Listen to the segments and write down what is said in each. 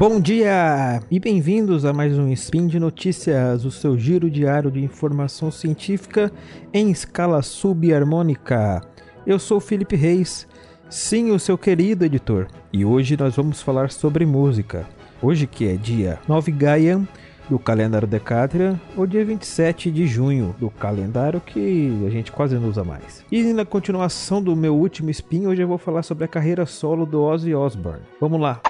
Bom dia e bem-vindos a mais um Spin de Notícias, o seu giro diário de informação científica em escala subharmônica. Eu sou Felipe Reis, sim, o seu querido editor, e hoje nós vamos falar sobre música. Hoje que é dia 9 Gaian do calendário Decatrian, ou dia 27 de junho do calendário que a gente quase não usa mais. E na continuação do meu último spin, hoje eu vou falar sobre a carreira solo do Ozzy Osbourne. Vamos lá!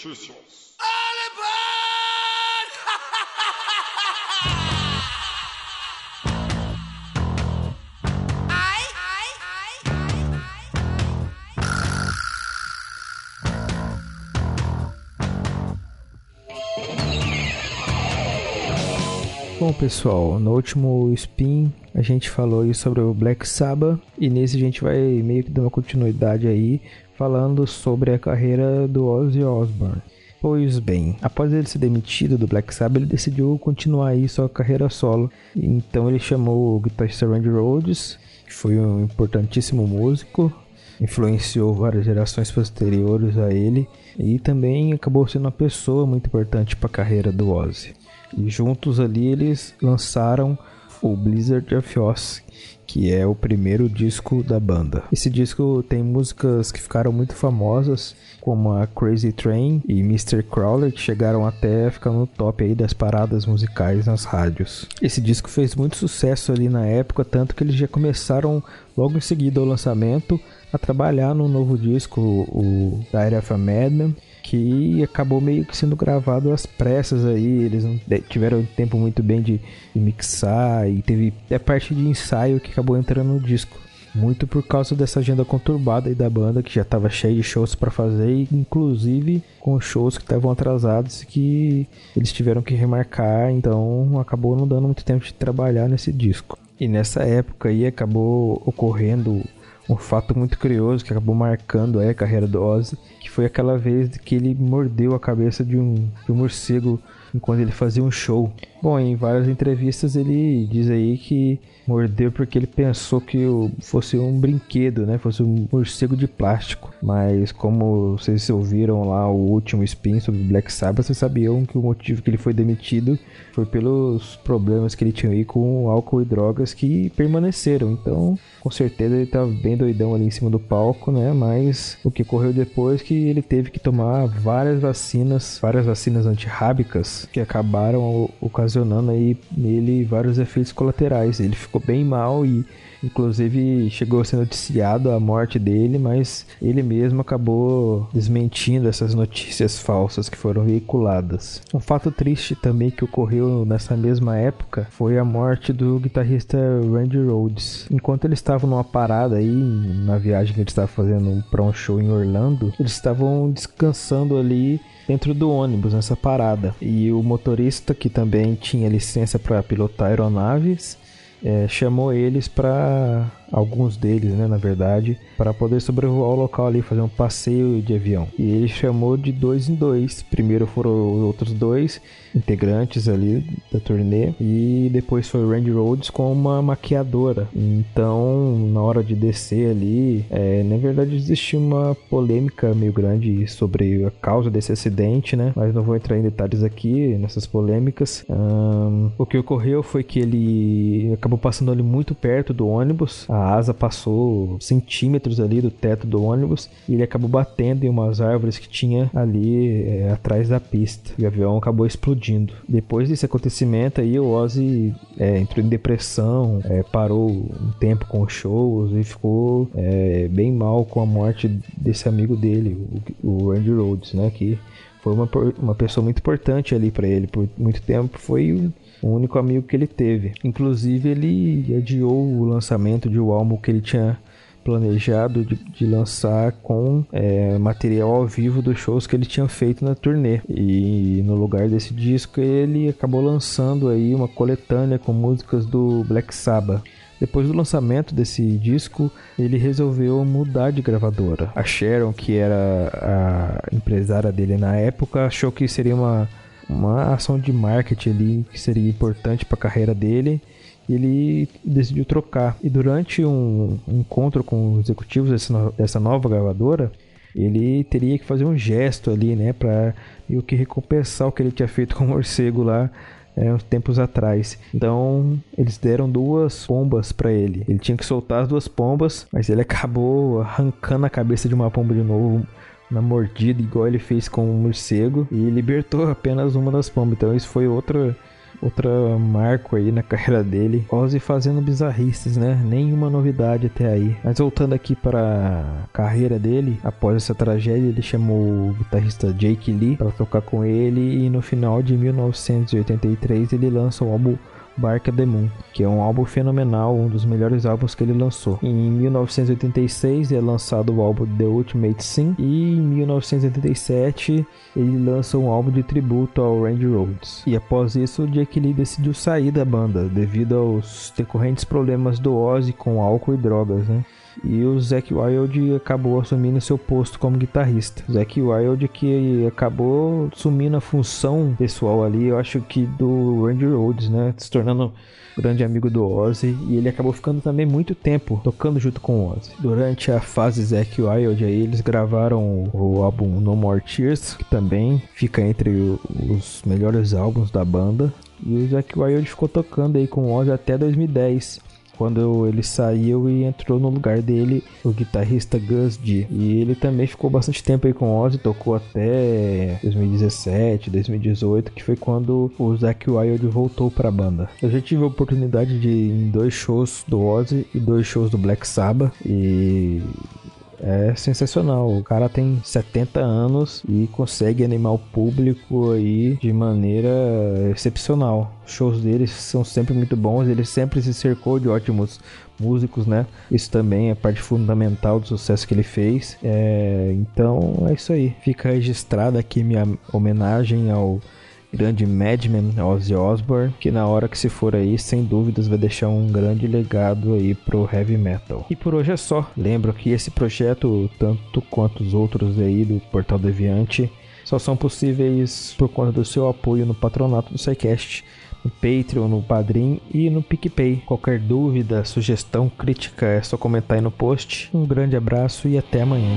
Speed Notícias. Bom pessoal, no último spin a gente falou sobre o Black Sabbath e nesse a gente vai meio que dar uma continuidade aí falando sobre a carreira do Ozzy Osbourne. Pois bem, após ele ser demitido do Black Sabbath, ele decidiu continuar aí sua carreira solo. Então ele chamou o guitarrista Randy Rhoads, que foi um importantíssimo músico, influenciou várias gerações posteriores a ele e também acabou sendo uma pessoa muito importante para a carreira do Ozzy. E juntos ali eles lançaram o Blizzard of Oz, que é o primeiro disco da banda. Esse disco tem músicas que ficaram muito famosas, como a Crazy Train e Mr. Crawler, que chegaram até ficar no top aí das paradas musicais nas rádios. Esse disco fez muito sucesso ali na época, tanto que eles já começaram logo em seguida ao lançamento a trabalhar no novo disco, o Diary of a Madman, que acabou meio que sendo gravado às pressas aí, eles não tiveram tempo muito bem de, de mixar e teve a parte de ensaio que acabou entrando no disco. Muito por causa dessa agenda conturbada aí da banda, que já estava cheia de shows para fazer, inclusive com shows que estavam atrasados e que eles tiveram que remarcar, então acabou não dando muito tempo de trabalhar nesse disco. E nessa época aí acabou ocorrendo um fato muito curioso que acabou marcando a carreira do Ozzy, que foi aquela vez que ele mordeu a cabeça de um, de um morcego enquanto ele fazia um show. Bom, em várias entrevistas ele diz aí que mordeu porque ele pensou que fosse um brinquedo, né? Fosse um morcego de plástico. Mas como vocês ouviram lá o último spin sobre Black Sabbath, vocês sabiam que o motivo que ele foi demitido foi pelos problemas que ele tinha aí com álcool e drogas que permaneceram. Então, com certeza ele estava bem doidão ali em cima do palco, né? Mas o que ocorreu depois é que ele teve que tomar várias vacinas, várias vacinas antirrábicas que acabaram ocasionando aí nele vários efeitos colaterais. Ele ficou bem mal e Inclusive chegou a ser noticiado a morte dele, mas ele mesmo acabou desmentindo essas notícias falsas que foram veiculadas. Um fato triste também que ocorreu nessa mesma época foi a morte do guitarrista Randy Rhoads. Enquanto eles estavam numa parada aí, na viagem que eles estavam fazendo para um show em Orlando, eles estavam descansando ali dentro do ônibus nessa parada. E o motorista, que também tinha licença para pilotar aeronaves, é, chamou eles para alguns deles, né, na verdade, para poder sobrevoar o local ali, fazer um passeio de avião. E ele chamou de dois em dois. Primeiro foram os outros dois integrantes ali da turnê e depois foi o Randy Rhodes com uma maquiadora. Então, na hora de descer ali, é, na verdade existe uma polêmica meio grande sobre a causa desse acidente, né? Mas não vou entrar em detalhes aqui nessas polêmicas. Um, o que ocorreu foi que ele acabou passando ali muito perto do ônibus. A a asa passou centímetros ali do teto do ônibus e ele acabou batendo em umas árvores que tinha ali é, atrás da pista. E o avião acabou explodindo. Depois desse acontecimento aí, o Ozzy é, entrou em depressão, é, parou um tempo com os shows e ficou bem mal com a morte desse amigo dele, o, o Randy Rhodes, né? Que foi uma, uma pessoa muito importante ali para ele por muito tempo. Foi o único amigo que ele teve. Inclusive, ele adiou o lançamento de um álbum que ele tinha planejado de, de lançar com é, material ao vivo dos shows que ele tinha feito na turnê. E no lugar desse disco, ele acabou lançando aí uma coletânea com músicas do Black Sabbath. Depois do lançamento desse disco, ele resolveu mudar de gravadora. A Sharon, que era a empresária dele na época, achou que seria uma uma ação de marketing ali que seria importante para a carreira dele. Ele decidiu trocar. E durante um, um encontro com os executivos dessa, dessa nova gravadora, ele teria que fazer um gesto ali, né, para o que recompensar o que ele tinha feito com o morcego lá é, tempos atrás. Então eles deram duas pombas para ele. Ele tinha que soltar as duas pombas, mas ele acabou arrancando a cabeça de uma pomba de novo na mordida, igual ele fez com o morcego, e libertou apenas uma das pombas. Então isso foi outra outra marco aí na carreira dele. Ozzy fazendo bizarrices, né? Nenhuma novidade até aí. Mas voltando aqui para a carreira dele, após essa tragédia, ele chamou o guitarrista Jake Lee para tocar com ele e no final de 1983 ele lança o álbum Bark of the Moon, que é um álbum fenomenal, um dos melhores álbuns que ele lançou. Em 1986 é lançado o álbum The Ultimate Sin e em 1987 ele lança um álbum de tributo ao Randy Rhoads. E após isso, Jake Lee decidiu sair da banda devido aos decorrentes problemas do Ozzy com álcool e drogas, né? E o Zack Wild acabou assumindo seu posto como guitarrista. O Zack Wild que acabou assumindo a função pessoal ali, eu acho que do Randy Rhoads, né, se tornando grande amigo do Ozzy e ele acabou ficando também muito tempo tocando junto com o Ozzy. Durante a fase Zack Wild aí eles gravaram o álbum No More Tears, que também fica entre os melhores álbuns da banda. E o Zack Wild ficou tocando aí com o Ozzy até 2010 quando ele saiu e entrou no lugar dele o guitarrista Gus D. E ele também ficou bastante tempo aí com Ozzy, tocou até 2017, 2018, que foi quando o Zack Wild voltou para a banda. Eu já tive a oportunidade de ir em dois shows do Ozzy e dois shows do Black Sabbath e é sensacional. O cara tem 70 anos e consegue animar o público aí de maneira excepcional. Os shows dele são sempre muito bons, ele sempre se cercou de ótimos músicos, né? Isso também é parte fundamental do sucesso que ele fez. É, então é isso aí. Fica registrada aqui minha homenagem ao grande Madman Ozzy Osbourne, que na hora que se for aí, sem dúvidas vai deixar um grande legado aí pro heavy metal. E por hoje é só. Lembro que esse projeto, tanto quanto os outros aí do Portal Deviante, só são possíveis por conta do seu apoio no patronato do SciCast, no Patreon, no Padrim e no PicPay. Qualquer dúvida, sugestão, crítica é só comentar aí no post. Um grande abraço e até amanhã.